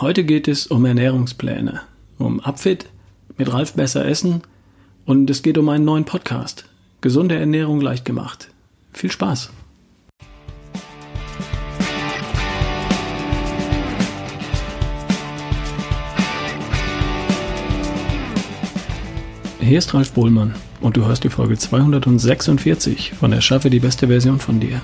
Heute geht es um Ernährungspläne, um Abfit, mit Ralf besser essen und es geht um einen neuen Podcast. Gesunde Ernährung leicht gemacht. Viel Spaß! Hier ist Ralf Bohlmann und du hörst die Folge 246 von Erschaffe die beste Version von dir.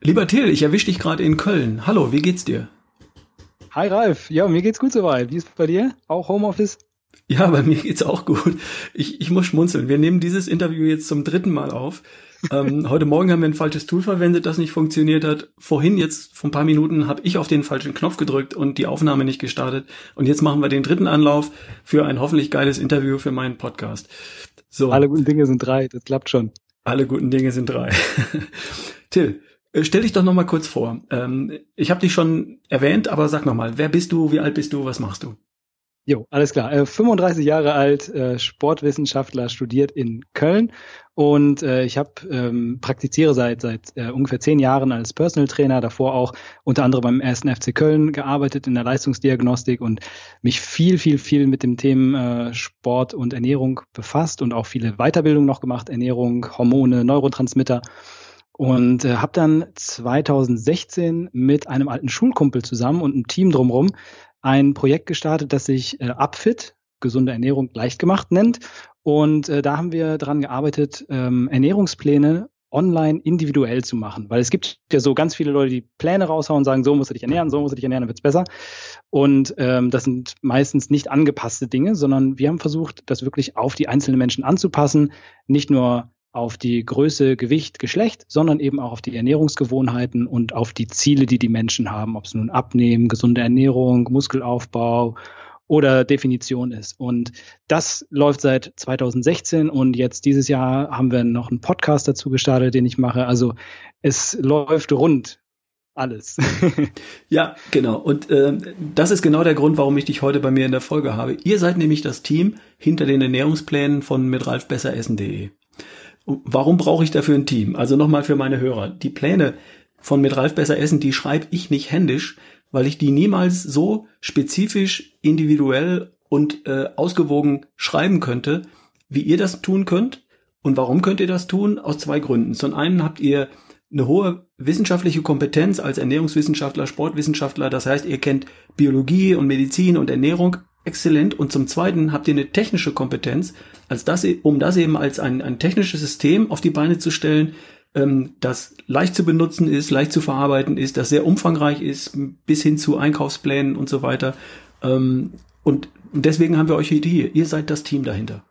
Lieber Till, ich erwische dich gerade in Köln. Hallo, wie geht's dir? Hi Ralf, ja, mir geht's gut soweit. Wie ist bei dir? Auch Homeoffice? Ja, bei mir geht's auch gut. Ich, ich muss schmunzeln. Wir nehmen dieses Interview jetzt zum dritten Mal auf. ähm, heute Morgen haben wir ein falsches Tool verwendet, das nicht funktioniert hat. Vorhin, jetzt vor ein paar Minuten, habe ich auf den falschen Knopf gedrückt und die Aufnahme nicht gestartet. Und jetzt machen wir den dritten Anlauf für ein hoffentlich geiles Interview für meinen Podcast. So. Alle guten Dinge sind drei, das klappt schon. Alle guten Dinge sind drei. Till, stell dich doch noch mal kurz vor. Ähm, ich habe dich schon erwähnt, aber sag noch mal, wer bist du, wie alt bist du, was machst du? Jo, alles klar. Äh, 35 Jahre alt, äh, Sportwissenschaftler, studiert in Köln und äh, ich habe ähm, praktiziere seit seit äh, ungefähr zehn Jahren als Personal Trainer. Davor auch unter anderem beim ersten FC Köln gearbeitet in der Leistungsdiagnostik und mich viel viel viel mit dem Themen äh, Sport und Ernährung befasst und auch viele Weiterbildungen noch gemacht, Ernährung, Hormone, Neurotransmitter und äh, habe dann 2016 mit einem alten Schulkumpel zusammen und einem Team drumherum ein Projekt gestartet, das sich äh, Upfit, gesunde Ernährung leicht gemacht nennt. Und äh, da haben wir daran gearbeitet, ähm, Ernährungspläne online individuell zu machen. Weil es gibt ja so ganz viele Leute, die Pläne raushauen und sagen, so musst du dich ernähren, so musst du dich ernähren, dann wird's besser. Und ähm, das sind meistens nicht angepasste Dinge, sondern wir haben versucht, das wirklich auf die einzelnen Menschen anzupassen. Nicht nur auf die Größe, Gewicht, Geschlecht, sondern eben auch auf die Ernährungsgewohnheiten und auf die Ziele, die die Menschen haben, ob es nun Abnehmen, gesunde Ernährung, Muskelaufbau oder Definition ist. Und das läuft seit 2016 und jetzt dieses Jahr haben wir noch einen Podcast dazu gestartet, den ich mache. Also es läuft rund alles. ja, genau. Und äh, das ist genau der Grund, warum ich dich heute bei mir in der Folge habe. Ihr seid nämlich das Team hinter den Ernährungsplänen von mitralfbesseressen.de. Warum brauche ich dafür ein Team? Also nochmal für meine Hörer. Die Pläne von mit Ralf besser essen, die schreibe ich nicht händisch, weil ich die niemals so spezifisch, individuell und äh, ausgewogen schreiben könnte, wie ihr das tun könnt. Und warum könnt ihr das tun? Aus zwei Gründen. Zum einen habt ihr eine hohe wissenschaftliche Kompetenz als Ernährungswissenschaftler, Sportwissenschaftler. Das heißt, ihr kennt Biologie und Medizin und Ernährung exzellent. Und zum Zweiten habt ihr eine technische Kompetenz, als das, um das eben als ein, ein technisches System auf die Beine zu stellen, ähm, das leicht zu benutzen ist, leicht zu verarbeiten ist, das sehr umfangreich ist, bis hin zu Einkaufsplänen und so weiter. Ähm, und deswegen haben wir euch hier. Ihr seid das Team dahinter.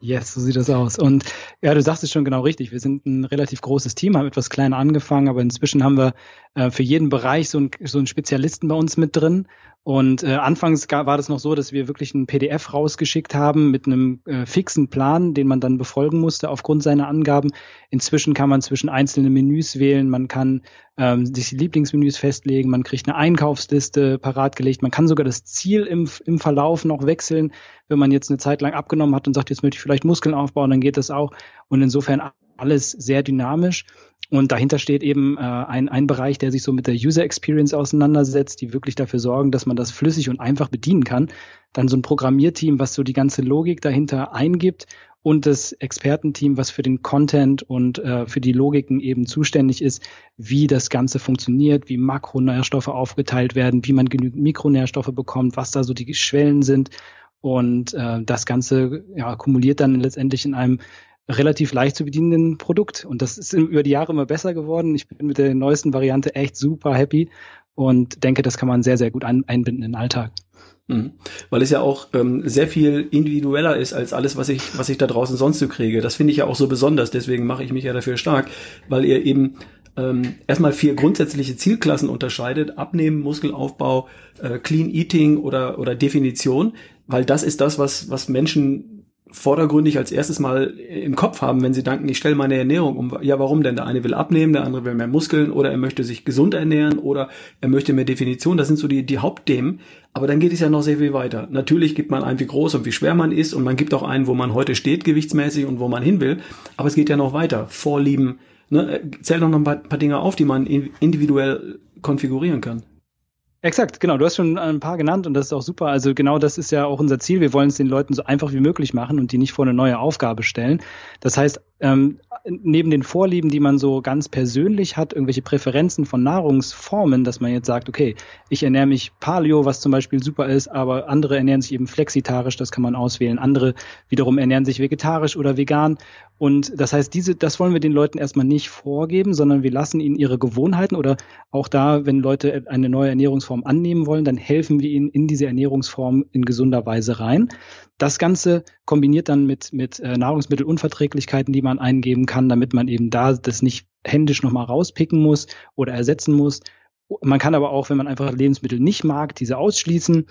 Yes, so sieht das aus. Und ja, du sagst es schon genau richtig. Wir sind ein relativ großes Team, haben etwas kleiner angefangen, aber inzwischen haben wir äh, für jeden Bereich so, ein, so einen Spezialisten bei uns mit drin. Und äh, anfangs war das noch so, dass wir wirklich ein PDF rausgeschickt haben mit einem äh, fixen Plan, den man dann befolgen musste aufgrund seiner Angaben. Inzwischen kann man zwischen einzelnen Menüs wählen, man kann ähm, sich die Lieblingsmenüs festlegen, man kriegt eine Einkaufsliste parat gelegt, man kann sogar das Ziel im, im Verlauf noch wechseln, wenn man jetzt eine Zeit lang abgenommen hat und sagt, jetzt möchte ich vielleicht Muskeln aufbauen, dann geht das auch. Und insofern alles sehr dynamisch. Und dahinter steht eben äh, ein, ein Bereich, der sich so mit der User Experience auseinandersetzt, die wirklich dafür sorgen, dass man das flüssig und einfach bedienen kann. Dann so ein Programmierteam, was so die ganze Logik dahinter eingibt und das Expertenteam, was für den Content und äh, für die Logiken eben zuständig ist, wie das Ganze funktioniert, wie Makronährstoffe aufgeteilt werden, wie man genügend Mikronährstoffe bekommt, was da so die Schwellen sind. Und äh, das Ganze ja, akkumuliert dann letztendlich in einem relativ leicht zu bedienenden Produkt. Und das ist über die Jahre immer besser geworden. Ich bin mit der neuesten Variante echt super happy und denke, das kann man sehr, sehr gut ein einbinden in den Alltag. Mhm. Weil es ja auch ähm, sehr viel individueller ist als alles, was ich, was ich da draußen sonst so kriege. Das finde ich ja auch so besonders. Deswegen mache ich mich ja dafür stark, weil ihr eben ähm, erstmal vier grundsätzliche Zielklassen unterscheidet: Abnehmen, Muskelaufbau, äh, Clean Eating oder oder Definition. Weil das ist das, was was Menschen vordergründig als erstes mal im Kopf haben, wenn sie denken, ich stelle meine Ernährung um. Ja, warum denn? Der eine will abnehmen, der andere will mehr Muskeln oder er möchte sich gesund ernähren oder er möchte mehr Definition. Das sind so die, die Hauptthemen. Aber dann geht es ja noch sehr viel weiter. Natürlich gibt man ein, wie groß und wie schwer man ist und man gibt auch einen, wo man heute steht, gewichtsmäßig und wo man hin will. Aber es geht ja noch weiter. Vorlieben. Ne? Zähl doch noch ein paar, paar Dinge auf, die man individuell konfigurieren kann. Exakt, genau. Du hast schon ein paar genannt und das ist auch super. Also genau das ist ja auch unser Ziel. Wir wollen es den Leuten so einfach wie möglich machen und die nicht vor eine neue Aufgabe stellen. Das heißt, ähm, neben den Vorlieben, die man so ganz persönlich hat, irgendwelche Präferenzen von Nahrungsformen, dass man jetzt sagt, okay, ich ernähre mich Paleo, was zum Beispiel super ist, aber andere ernähren sich eben flexitarisch, das kann man auswählen. Andere wiederum ernähren sich vegetarisch oder vegan. Und das heißt, diese, das wollen wir den Leuten erstmal nicht vorgeben, sondern wir lassen ihnen ihre Gewohnheiten oder auch da, wenn Leute eine neue Ernährungsform annehmen wollen, dann helfen wir ihnen in diese Ernährungsform in gesunder Weise rein. Das Ganze kombiniert dann mit, mit äh, Nahrungsmittelunverträglichkeiten, die man eingeben kann, damit man eben da das nicht händisch nochmal rauspicken muss oder ersetzen muss. Man kann aber auch, wenn man einfach Lebensmittel nicht mag, diese ausschließen.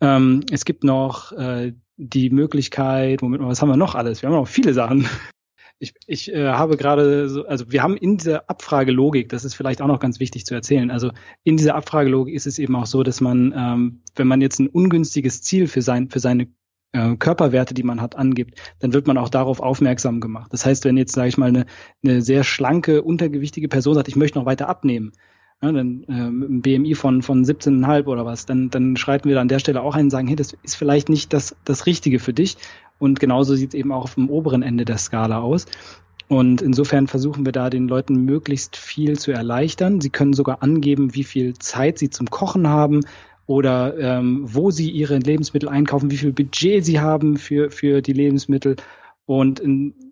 Ähm, es gibt noch äh, die Möglichkeit, womit was haben wir noch alles? Wir haben noch viele Sachen. Ich, ich äh, habe gerade so, also wir haben in dieser Abfragelogik, das ist vielleicht auch noch ganz wichtig zu erzählen, also in dieser Abfragelogik ist es eben auch so, dass man, ähm, wenn man jetzt ein ungünstiges Ziel für sein, für seine äh, Körperwerte, die man hat, angibt, dann wird man auch darauf aufmerksam gemacht. Das heißt, wenn jetzt, sage ich mal, eine, eine sehr schlanke, untergewichtige Person sagt, ich möchte noch weiter abnehmen, ja, dann äh, mit einem BMI von, von 17,5 oder was, dann, dann schreiten wir da an der Stelle auch ein und sagen, hey, das ist vielleicht nicht das, das Richtige für dich. Und genauso sieht es eben auch auf dem oberen Ende der Skala aus. Und insofern versuchen wir da den Leuten möglichst viel zu erleichtern. Sie können sogar angeben, wie viel Zeit sie zum Kochen haben, oder ähm, wo sie ihre Lebensmittel einkaufen, wie viel Budget sie haben für, für die Lebensmittel. Und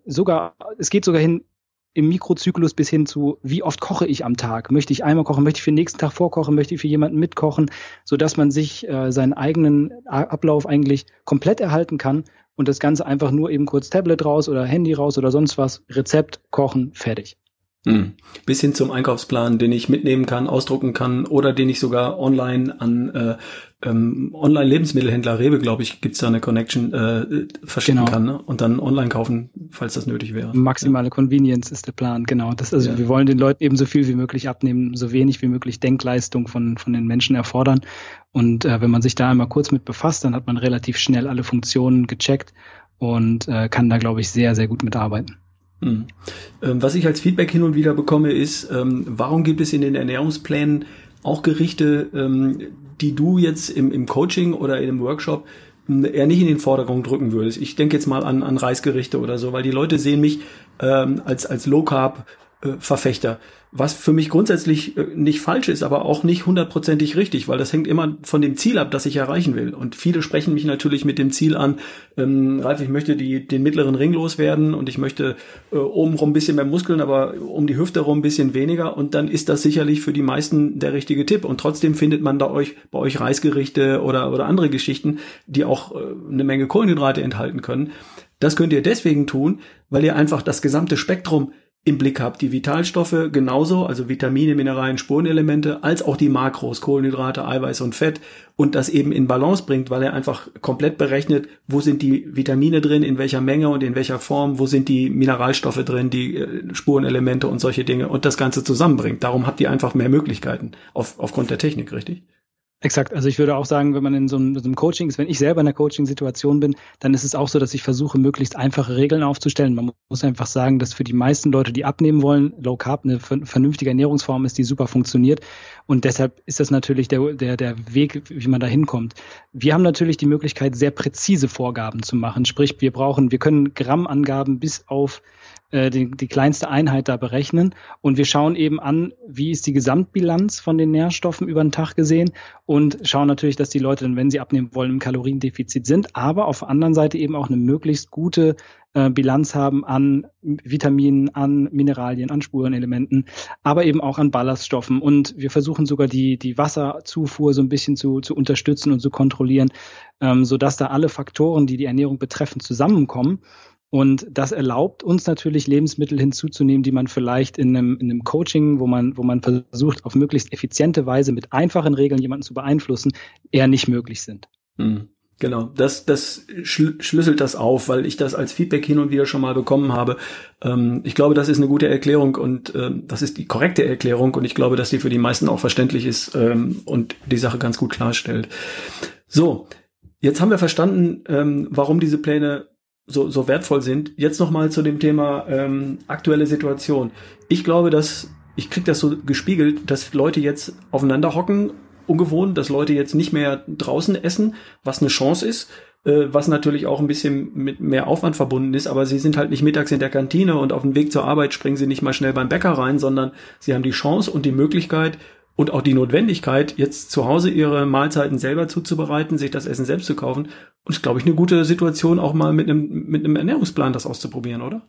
sogar, es geht sogar hin im Mikrozyklus bis hin zu, wie oft koche ich am Tag? Möchte ich einmal kochen? Möchte ich für den nächsten Tag vorkochen? Möchte ich für jemanden mitkochen? So dass man sich äh, seinen eigenen Ablauf eigentlich komplett erhalten kann und das Ganze einfach nur eben kurz Tablet raus oder Handy raus oder sonst was, Rezept, kochen, fertig. Hm. Bis hin zum Einkaufsplan, den ich mitnehmen kann, ausdrucken kann oder den ich sogar online an äh, ähm, Online-Lebensmittelhändler Rewe, glaube ich, gibt's da eine Connection äh, verschicken genau. kann ne? und dann online kaufen, falls das nötig wäre. Maximale ja. Convenience ist der Plan, genau. Das, also ja. wir wollen den Leuten eben so viel wie möglich abnehmen, so wenig wie möglich Denkleistung von, von den Menschen erfordern. Und äh, wenn man sich da einmal kurz mit befasst, dann hat man relativ schnell alle Funktionen gecheckt und äh, kann da, glaube ich, sehr, sehr gut mitarbeiten. Hm. Ähm, was ich als Feedback hin und wieder bekomme, ist, ähm, warum gibt es in den Ernährungsplänen auch Gerichte, ähm, die du jetzt im, im Coaching oder in einem Workshop hm, eher nicht in den Vordergrund drücken würdest. Ich denke jetzt mal an, an Reisgerichte oder so, weil die Leute sehen mich als, als Low Carb Verfechter was für mich grundsätzlich äh, nicht falsch ist, aber auch nicht hundertprozentig richtig, weil das hängt immer von dem Ziel ab, das ich erreichen will. Und viele sprechen mich natürlich mit dem Ziel an, ähm, Ralf, ich möchte die, den mittleren Ring loswerden und ich möchte äh, obenrum ein bisschen mehr Muskeln, aber um die Hüfte rum ein bisschen weniger. Und dann ist das sicherlich für die meisten der richtige Tipp. Und trotzdem findet man da euch bei euch Reisgerichte oder, oder andere Geschichten, die auch äh, eine Menge Kohlenhydrate enthalten können. Das könnt ihr deswegen tun, weil ihr einfach das gesamte Spektrum im Blick habt. Die Vitalstoffe genauso, also Vitamine, Mineralien, Spurenelemente, als auch die Makros, Kohlenhydrate, Eiweiß und Fett und das eben in Balance bringt, weil er einfach komplett berechnet, wo sind die Vitamine drin, in welcher Menge und in welcher Form, wo sind die Mineralstoffe drin, die äh, Spurenelemente und solche Dinge und das Ganze zusammenbringt. Darum habt ihr einfach mehr Möglichkeiten auf, aufgrund der Technik, richtig? Exakt. Also ich würde auch sagen, wenn man in so einem, so einem Coaching ist, wenn ich selber in einer Coaching-Situation bin, dann ist es auch so, dass ich versuche, möglichst einfache Regeln aufzustellen. Man muss einfach sagen, dass für die meisten Leute, die abnehmen wollen, Low Carb eine vernünftige Ernährungsform ist, die super funktioniert. Und deshalb ist das natürlich der, der, der Weg, wie man da hinkommt. Wir haben natürlich die Möglichkeit, sehr präzise Vorgaben zu machen. Sprich, wir brauchen, wir können Grammangaben bis auf äh, die, die kleinste Einheit da berechnen. Und wir schauen eben an, wie ist die Gesamtbilanz von den Nährstoffen über den Tag gesehen und schauen natürlich, dass die Leute dann, wenn sie abnehmen wollen, im Kaloriendefizit sind, aber auf der anderen Seite eben auch eine möglichst gute äh, Bilanz haben an Vitaminen, an Mineralien, an Spurenelementen, aber eben auch an Ballaststoffen. Und wir versuchen sogar die, die Wasserzufuhr so ein bisschen zu, zu unterstützen und zu kontrollieren, ähm, sodass da alle Faktoren, die die Ernährung betreffen, zusammenkommen. Und das erlaubt uns natürlich Lebensmittel hinzuzunehmen, die man vielleicht in einem, in einem Coaching, wo man, wo man versucht, auf möglichst effiziente Weise mit einfachen Regeln jemanden zu beeinflussen, eher nicht möglich sind. Hm. Genau, das, das schlüsselt das auf, weil ich das als Feedback hin und wieder schon mal bekommen habe. Ähm, ich glaube, das ist eine gute Erklärung und ähm, das ist die korrekte Erklärung und ich glaube, dass die für die meisten auch verständlich ist ähm, und die Sache ganz gut klarstellt. So, jetzt haben wir verstanden, ähm, warum diese Pläne so, so wertvoll sind. Jetzt nochmal zu dem Thema ähm, aktuelle Situation. Ich glaube, dass ich krieg das so gespiegelt, dass Leute jetzt aufeinander hocken ungewohnt, dass Leute jetzt nicht mehr draußen essen, was eine Chance ist, äh, was natürlich auch ein bisschen mit mehr Aufwand verbunden ist, aber sie sind halt nicht mittags in der Kantine und auf dem Weg zur Arbeit springen sie nicht mal schnell beim Bäcker rein, sondern sie haben die Chance und die Möglichkeit und auch die Notwendigkeit, jetzt zu Hause ihre Mahlzeiten selber zuzubereiten, sich das Essen selbst zu kaufen. Und ist, glaube ich, eine gute Situation, auch mal mit einem, mit einem Ernährungsplan das auszuprobieren, oder?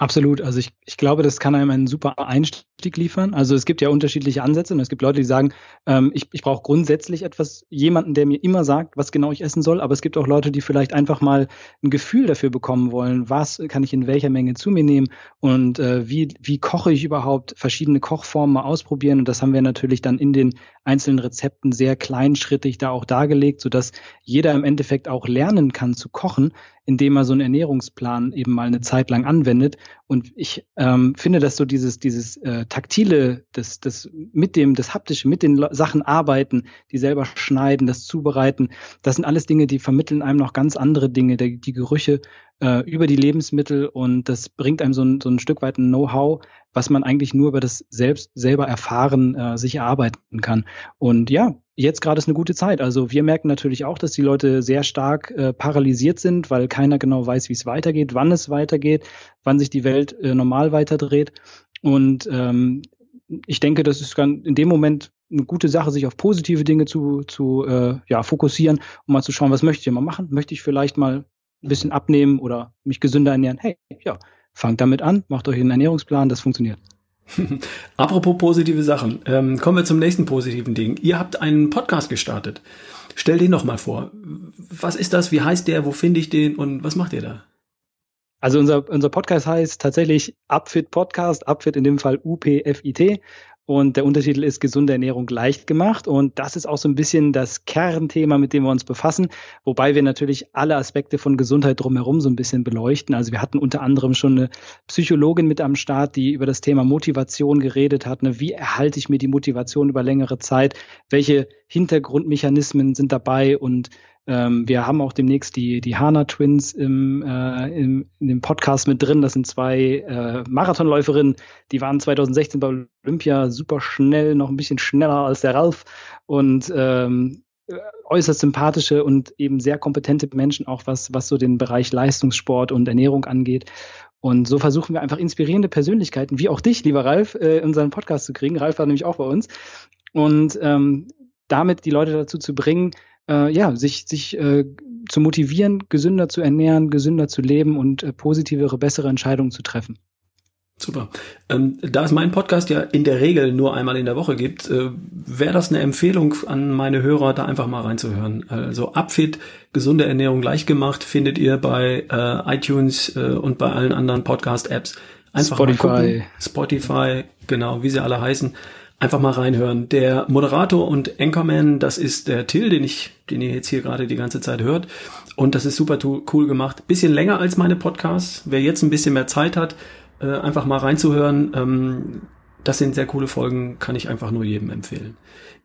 Absolut. Also ich, ich glaube, das kann einem einen super Einstieg liefern. Also es gibt ja unterschiedliche Ansätze und es gibt Leute, die sagen, ähm, ich, ich brauche grundsätzlich etwas, jemanden, der mir immer sagt, was genau ich essen soll. Aber es gibt auch Leute, die vielleicht einfach mal ein Gefühl dafür bekommen wollen, was kann ich in welcher Menge zu mir nehmen und äh, wie, wie koche ich überhaupt, verschiedene Kochformen mal ausprobieren. Und das haben wir natürlich dann in den einzelnen Rezepten sehr kleinschrittig da auch dargelegt, sodass jeder im Endeffekt auch lernen kann zu kochen, indem er so einen Ernährungsplan eben mal eine Zeit lang anwendet. Und ich ähm, finde, dass so dieses, dieses äh, taktile, das, das mit dem, das haptische, mit den Sachen arbeiten, die selber schneiden, das zubereiten, das sind alles Dinge, die vermitteln einem noch ganz andere Dinge, die, die Gerüche äh, über die Lebensmittel und das bringt einem so ein, so ein Stück weit ein Know-how, was man eigentlich nur über das selbst selber erfahren äh, sich erarbeiten kann. Und ja, jetzt gerade ist eine gute Zeit. Also wir merken natürlich auch, dass die Leute sehr stark äh, paralysiert sind, weil keiner genau weiß, wie es weitergeht, wann es weitergeht, wann sich die Welt äh, normal weiterdreht. Und ähm, ich denke, das ist in dem Moment eine gute Sache, sich auf positive Dinge zu, zu äh, ja, fokussieren, um mal zu schauen, was möchte ich mal machen? Möchte ich vielleicht mal ein bisschen abnehmen oder mich gesünder ernähren. Hey, ja, fangt damit an, macht euch einen Ernährungsplan, das funktioniert. Apropos positive Sachen, ähm, kommen wir zum nächsten positiven Ding. Ihr habt einen Podcast gestartet. Stell den noch mal vor. Was ist das? Wie heißt der? Wo finde ich den? Und was macht ihr da? Also unser, unser Podcast heißt tatsächlich Upfit Podcast, Upfit in dem Fall UPFIT. Und der Untertitel ist Gesunde Ernährung leicht gemacht. Und das ist auch so ein bisschen das Kernthema, mit dem wir uns befassen. Wobei wir natürlich alle Aspekte von Gesundheit drumherum so ein bisschen beleuchten. Also wir hatten unter anderem schon eine Psychologin mit am Start, die über das Thema Motivation geredet hat. Ne? Wie erhalte ich mir die Motivation über längere Zeit? Welche Hintergrundmechanismen sind dabei? Und ähm, wir haben auch demnächst die, die Hana Twins im, äh, im, in dem Podcast mit drin. Das sind zwei äh, Marathonläuferinnen, die waren 2016 bei Olympia super schnell, noch ein bisschen schneller als der Ralf und ähm, äußerst sympathische und eben sehr kompetente Menschen, auch was, was so den Bereich Leistungssport und Ernährung angeht. Und so versuchen wir einfach inspirierende Persönlichkeiten, wie auch dich, lieber Ralf, äh, in unseren Podcast zu kriegen. Ralf war nämlich auch bei uns. Und ähm, damit die Leute dazu zu bringen, äh, ja, sich, sich äh, zu motivieren, gesünder zu ernähren, gesünder zu leben und äh, positivere, bessere Entscheidungen zu treffen. Super. Ähm, da es meinen Podcast ja in der Regel nur einmal in der Woche gibt, äh, wäre das eine Empfehlung an meine Hörer, da einfach mal reinzuhören. Also Upfit, gesunde Ernährung leicht gemacht, findet ihr bei äh, iTunes äh, und bei allen anderen Podcast-Apps. Einfach Spotify. mal gucken. Spotify, genau, wie sie alle heißen einfach mal reinhören. Der Moderator und Anchorman, das ist der Till, den ich, den ihr jetzt hier gerade die ganze Zeit hört. Und das ist super cool gemacht. Bisschen länger als meine Podcasts. Wer jetzt ein bisschen mehr Zeit hat, äh, einfach mal reinzuhören. Ähm, das sind sehr coole Folgen, kann ich einfach nur jedem empfehlen.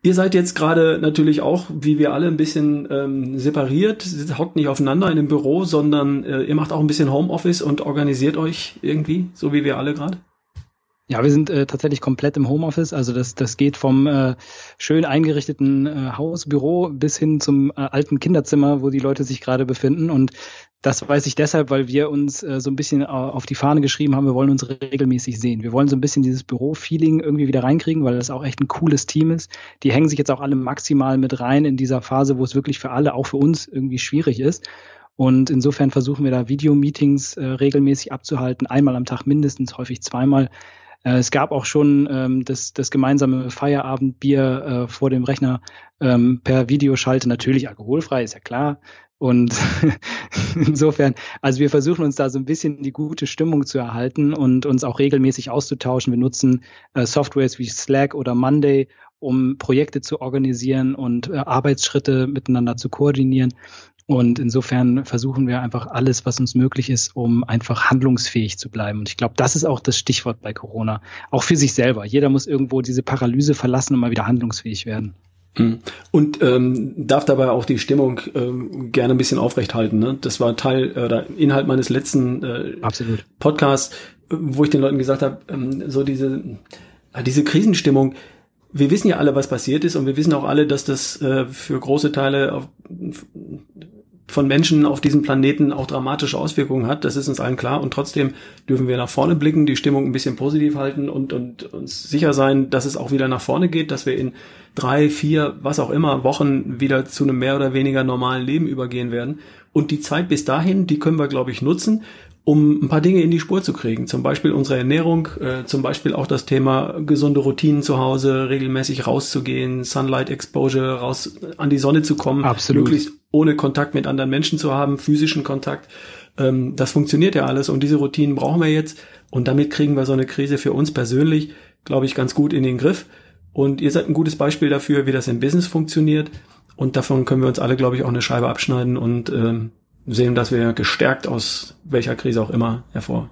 Ihr seid jetzt gerade natürlich auch, wie wir alle, ein bisschen ähm, separiert, hockt nicht aufeinander in dem Büro, sondern äh, ihr macht auch ein bisschen Homeoffice und organisiert euch irgendwie, so wie wir alle gerade. Ja, wir sind äh, tatsächlich komplett im Homeoffice. Also das, das geht vom äh, schön eingerichteten äh, Hausbüro bis hin zum äh, alten Kinderzimmer, wo die Leute sich gerade befinden. Und das weiß ich deshalb, weil wir uns äh, so ein bisschen äh, auf die Fahne geschrieben haben, wir wollen uns regelmäßig sehen. Wir wollen so ein bisschen dieses Büro-Feeling irgendwie wieder reinkriegen, weil das auch echt ein cooles Team ist. Die hängen sich jetzt auch alle maximal mit rein in dieser Phase, wo es wirklich für alle, auch für uns irgendwie schwierig ist. Und insofern versuchen wir da Videomeetings äh, regelmäßig abzuhalten, einmal am Tag mindestens, häufig zweimal es gab auch schon ähm, das, das gemeinsame Feierabendbier äh, vor dem Rechner ähm, per Videoschalte, natürlich alkoholfrei, ist ja klar. Und insofern, also wir versuchen uns da so ein bisschen die gute Stimmung zu erhalten und uns auch regelmäßig auszutauschen. Wir nutzen äh, Softwares wie Slack oder Monday, um Projekte zu organisieren und äh, Arbeitsschritte miteinander zu koordinieren. Und insofern versuchen wir einfach alles, was uns möglich ist, um einfach handlungsfähig zu bleiben. Und ich glaube, das ist auch das Stichwort bei Corona. Auch für sich selber. Jeder muss irgendwo diese Paralyse verlassen und mal wieder handlungsfähig werden. Hm. Und ähm, darf dabei auch die Stimmung ähm, gerne ein bisschen aufrechthalten. Ne? Das war Teil oder Inhalt meines letzten äh, Absolut. Podcasts, wo ich den Leuten gesagt habe, ähm, so diese, äh, diese Krisenstimmung, wir wissen ja alle, was passiert ist und wir wissen auch alle, dass das äh, für große Teile auf, von Menschen auf diesem Planeten auch dramatische Auswirkungen hat. Das ist uns allen klar. Und trotzdem dürfen wir nach vorne blicken, die Stimmung ein bisschen positiv halten und, und uns sicher sein, dass es auch wieder nach vorne geht, dass wir in drei, vier, was auch immer Wochen wieder zu einem mehr oder weniger normalen Leben übergehen werden. Und die Zeit bis dahin, die können wir, glaube ich, nutzen, um ein paar Dinge in die Spur zu kriegen. Zum Beispiel unsere Ernährung, äh, zum Beispiel auch das Thema gesunde Routinen zu Hause, regelmäßig rauszugehen, Sunlight Exposure, raus an die Sonne zu kommen, Absolut. möglichst ohne Kontakt mit anderen Menschen zu haben, physischen Kontakt. Ähm, das funktioniert ja alles und diese Routinen brauchen wir jetzt und damit kriegen wir so eine Krise für uns persönlich, glaube ich, ganz gut in den Griff. Und ihr seid ein gutes Beispiel dafür, wie das im Business funktioniert. Und davon können wir uns alle, glaube ich, auch eine Scheibe abschneiden und ähm, sehen, dass wir gestärkt aus welcher Krise auch immer hervor.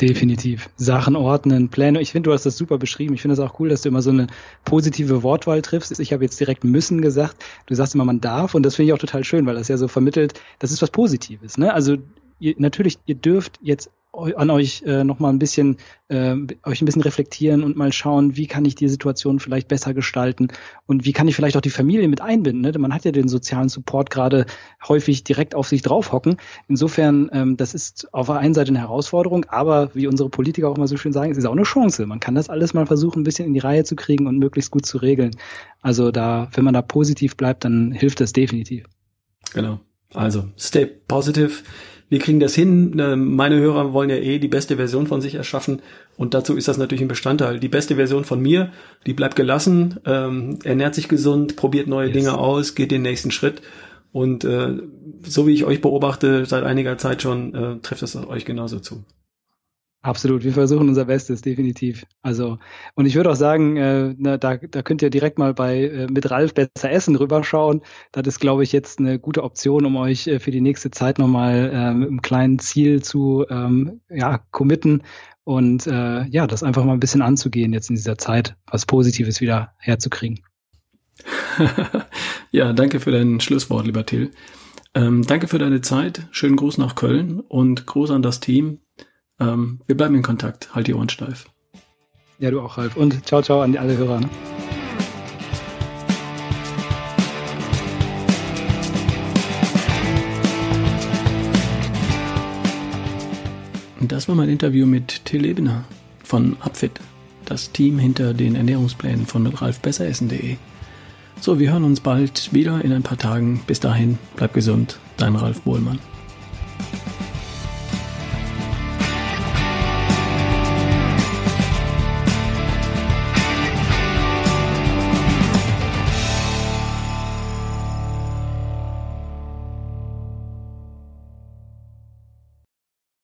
Definitiv. Sachen ordnen, Pläne. Ich finde, du hast das super beschrieben. Ich finde das auch cool, dass du immer so eine positive Wortwahl triffst. Ich habe jetzt direkt müssen gesagt. Du sagst immer, man darf. Und das finde ich auch total schön, weil das ja so vermittelt, das ist was Positives. Ne? Also ihr, natürlich, ihr dürft jetzt an euch äh, noch mal ein bisschen äh, euch ein bisschen reflektieren und mal schauen, wie kann ich die Situation vielleicht besser gestalten und wie kann ich vielleicht auch die Familie mit einbinden. Ne? Man hat ja den sozialen Support gerade häufig direkt auf sich draufhocken. Insofern, ähm, das ist auf der einen Seite eine Herausforderung, aber wie unsere Politiker auch mal so schön sagen, es ist auch eine Chance. Man kann das alles mal versuchen, ein bisschen in die Reihe zu kriegen und möglichst gut zu regeln. Also da, wenn man da positiv bleibt, dann hilft das definitiv. Genau. Also stay positive wir kriegen das hin. Ne, meine Hörer wollen ja eh die beste Version von sich erschaffen und dazu ist das natürlich ein Bestandteil. Die beste Version von mir, die bleibt gelassen, ähm, ernährt sich gesund, probiert neue yes. Dinge aus, geht den nächsten Schritt und äh, so wie ich euch beobachte seit einiger Zeit schon, äh, trifft das euch genauso zu. Absolut, wir versuchen unser Bestes, definitiv. Also, und ich würde auch sagen, äh, na, da, da könnt ihr direkt mal bei äh, mit Ralf besser essen rüberschauen. Das ist, glaube ich, jetzt eine gute Option, um euch äh, für die nächste Zeit nochmal äh, mit einem kleinen Ziel zu ähm, ja, committen und äh, ja, das einfach mal ein bisschen anzugehen jetzt in dieser Zeit, was Positives wieder herzukriegen. ja, danke für dein Schlusswort, lieber Till. Ähm, danke für deine Zeit. Schönen Gruß nach Köln und Gruß an das Team. Ähm, wir bleiben in Kontakt. Halt die Ohren steif. Ja, du auch, Ralf. Und ciao, ciao an alle Hörer. Ne? Das war mein Interview mit Till Ebener von Upfit, das Team hinter den Ernährungsplänen von ralfbesseressen.de. So, wir hören uns bald wieder in ein paar Tagen. Bis dahin, bleib gesund, dein Ralf Bohlmann.